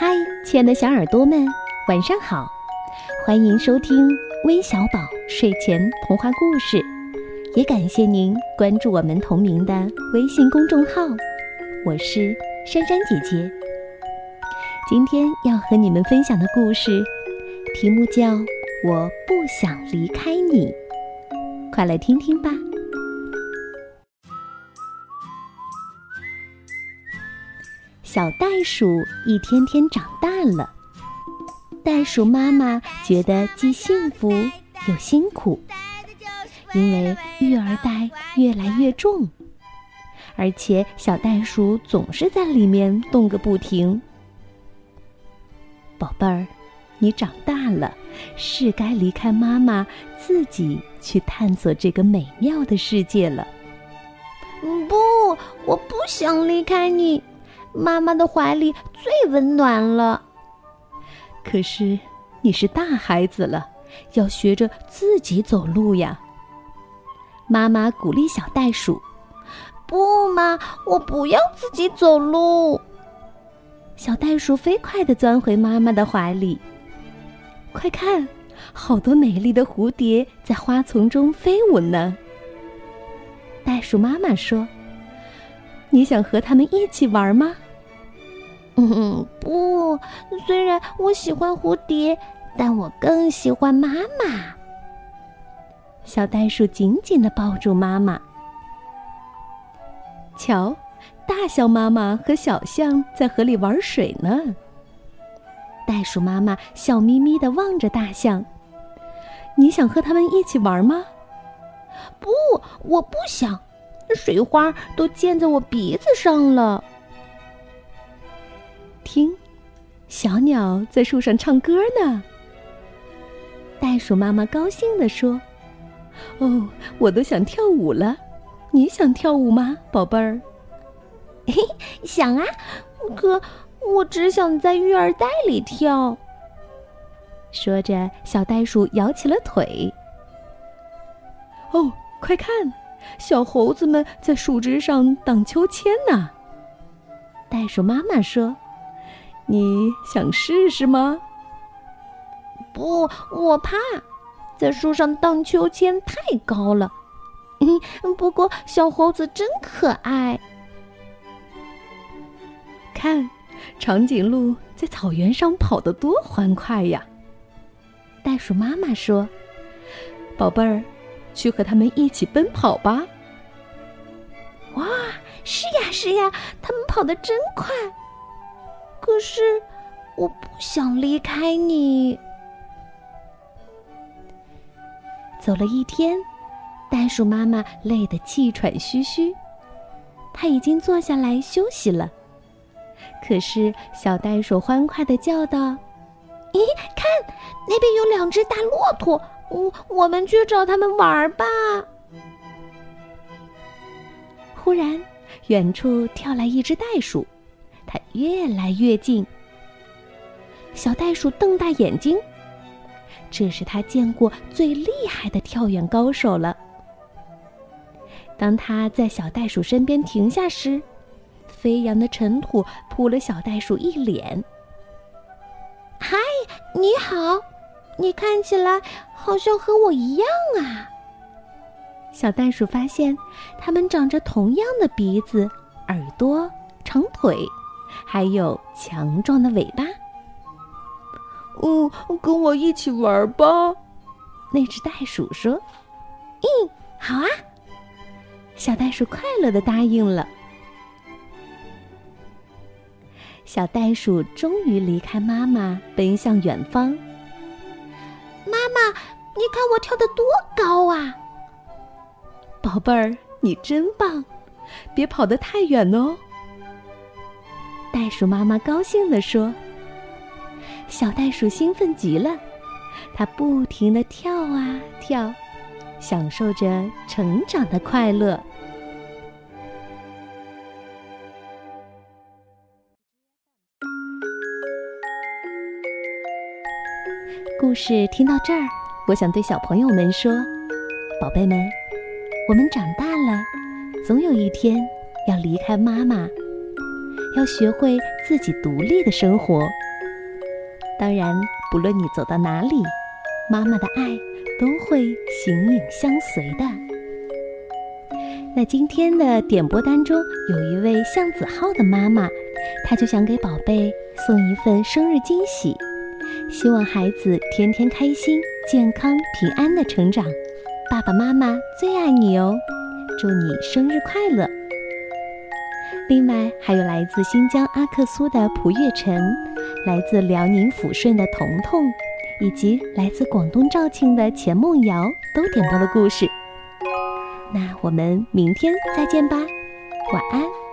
嗨，亲爱的小耳朵们，晚上好！欢迎收听微小宝睡前童话故事，也感谢您关注我们同名的微信公众号。我是珊珊姐姐。今天要和你们分享的故事，题目叫《我不想离开你》，快来听听吧。小袋鼠一天天长大了，袋鼠妈妈觉得既幸福又辛苦，因为育儿袋越来越重，而且小袋鼠总是在里面动个不停。宝贝儿，你长大了，是该离开妈妈，自己去探索这个美妙的世界了。不，我不想离开你。妈妈的怀里最温暖了。可是你是大孩子了，要学着自己走路呀。妈妈鼓励小袋鼠：“不嘛，我不要自己走路。”小袋鼠飞快地钻回妈妈的怀里。快看，好多美丽的蝴蝶在花丛中飞舞呢。袋鼠妈妈说。你想和它们一起玩吗？嗯，不。虽然我喜欢蝴蝶，但我更喜欢妈妈。小袋鼠紧紧的抱住妈妈。瞧，大象妈妈和小象在河里玩水呢。袋鼠妈妈笑眯眯的望着大象。你想和他们一起玩吗？不，我不想。水花都溅在我鼻子上了。听，小鸟在树上唱歌呢。袋鼠妈妈高兴地说：“哦，我都想跳舞了。你想跳舞吗，宝贝儿？”“嘿，想啊，可我只想在育儿袋里跳。”说着，小袋鼠摇起了腿。哦，快看！小猴子们在树枝上荡秋千呢。袋鼠妈妈说：“你想试试吗？”“不，我怕，在树上荡秋千太高了。”“嗯，不过小猴子真可爱。”看，长颈鹿在草原上跑得多欢快呀！袋鼠妈妈说：“宝贝儿。”去和他们一起奔跑吧！哇，是呀是呀，他们跑得真快。可是，我不想离开你。走了一天，袋鼠妈妈累得气喘吁吁，她已经坐下来休息了。可是，小袋鼠欢快的叫道：“咦，看，那边有两只大骆驼！”我我们去找他们玩吧。忽然，远处跳来一只袋鼠，它越来越近。小袋鼠瞪大眼睛，这是他见过最厉害的跳远高手了。当他在小袋鼠身边停下时，飞扬的尘土扑了小袋鼠一脸。嗨，你好。你看起来好像和我一样啊！小袋鼠发现，它们长着同样的鼻子、耳朵、长腿，还有强壮的尾巴。哦，跟我一起玩吧！那只袋鼠说：“嗯，好啊！”小袋鼠快乐的答应了。小袋鼠终于离开妈妈，奔向远方。妈妈，你看我跳得多高啊！宝贝儿，你真棒，别跑得太远哦。袋鼠妈妈高兴地说。小袋鼠兴奋极了，它不停地跳啊跳，享受着成长的快乐。故事听到这儿，我想对小朋友们说：“宝贝们，我们长大了，总有一天要离开妈妈，要学会自己独立的生活，当然，不论你走到哪里，妈妈的爱都会形影相随的。那今天的点播当中，有一位向子浩的妈妈，她就想给宝贝送一份生日惊喜，希望孩子天天开心、健康、平安的成长。爸爸妈妈最爱你哦，祝你生日快乐！另外，还有来自新疆阿克苏的蒲月晨，来自辽宁抚顺的彤彤，以及来自广东肇庆的钱梦瑶，都点播了故事。那我们明天再见吧，晚安。